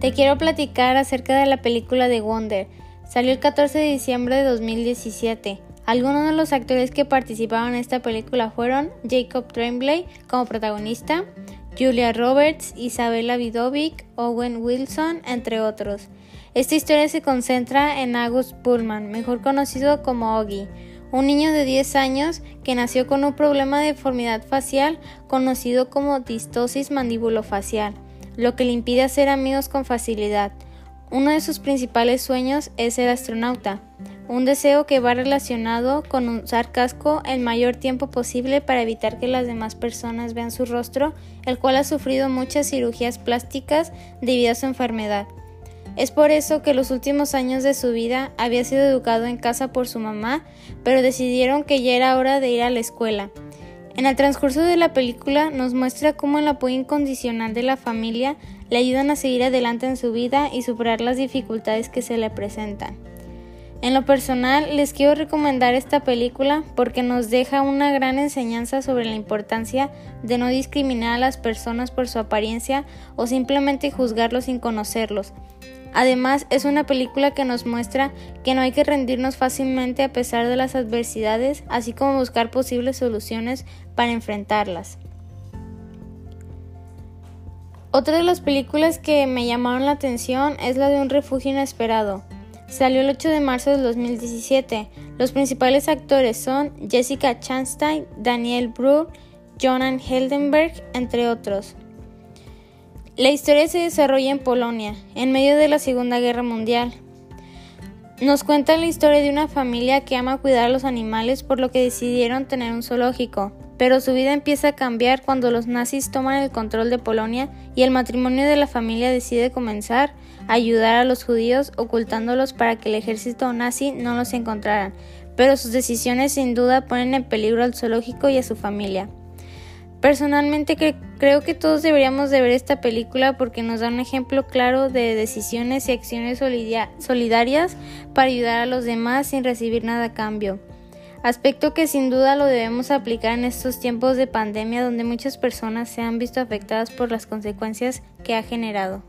Te quiero platicar acerca de la película de Wonder. Salió el 14 de diciembre de 2017. Algunos de los actores que participaron en esta película fueron Jacob Tremblay como protagonista, Julia Roberts, Isabella Vidovic, Owen Wilson, entre otros. Esta historia se concentra en August Pullman, mejor conocido como Oggy, un niño de 10 años que nació con un problema de deformidad facial conocido como distosis mandibulofacial, lo que le impide hacer amigos con facilidad. Uno de sus principales sueños es ser astronauta, un deseo que va relacionado con usar casco el mayor tiempo posible para evitar que las demás personas vean su rostro, el cual ha sufrido muchas cirugías plásticas debido a su enfermedad. Es por eso que los últimos años de su vida había sido educado en casa por su mamá, pero decidieron que ya era hora de ir a la escuela. En el transcurso de la película nos muestra cómo el apoyo incondicional de la familia le ayudan a seguir adelante en su vida y superar las dificultades que se le presentan. En lo personal, les quiero recomendar esta película porque nos deja una gran enseñanza sobre la importancia de no discriminar a las personas por su apariencia o simplemente juzgarlos sin conocerlos, Además, es una película que nos muestra que no hay que rendirnos fácilmente a pesar de las adversidades, así como buscar posibles soluciones para enfrentarlas. Otra de las películas que me llamaron la atención es la de Un refugio inesperado. Salió el 8 de marzo del 2017. Los principales actores son Jessica Chastain, Daniel Brühl, Jonan Heldenberg, entre otros. La historia se desarrolla en Polonia, en medio de la Segunda Guerra Mundial. Nos cuenta la historia de una familia que ama cuidar a los animales por lo que decidieron tener un zoológico, pero su vida empieza a cambiar cuando los nazis toman el control de Polonia y el matrimonio de la familia decide comenzar a ayudar a los judíos ocultándolos para que el ejército nazi no los encontraran, pero sus decisiones sin duda ponen en peligro al zoológico y a su familia. Personalmente creo que todos deberíamos de ver esta película porque nos da un ejemplo claro de decisiones y acciones solidarias para ayudar a los demás sin recibir nada a cambio. Aspecto que sin duda lo debemos aplicar en estos tiempos de pandemia donde muchas personas se han visto afectadas por las consecuencias que ha generado.